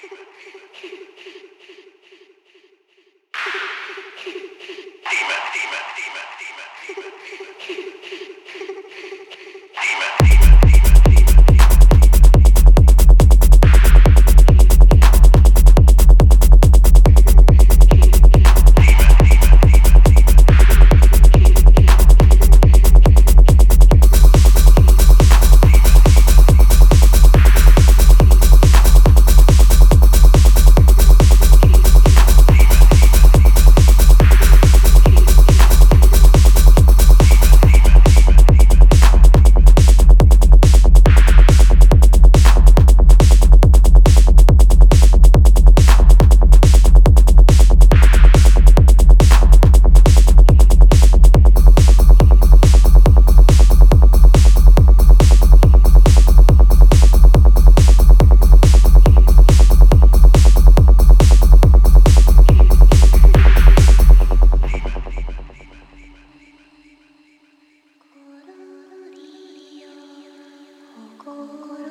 Demon, demon, demon, demon, demon, demon. お。